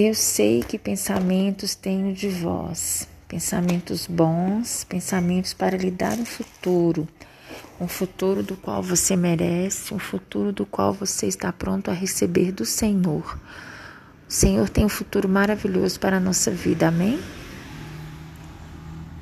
Eu sei que pensamentos tenho de vós, pensamentos bons, pensamentos para lhe dar um futuro, um futuro do qual você merece, um futuro do qual você está pronto a receber do Senhor. O Senhor tem um futuro maravilhoso para a nossa vida, amém?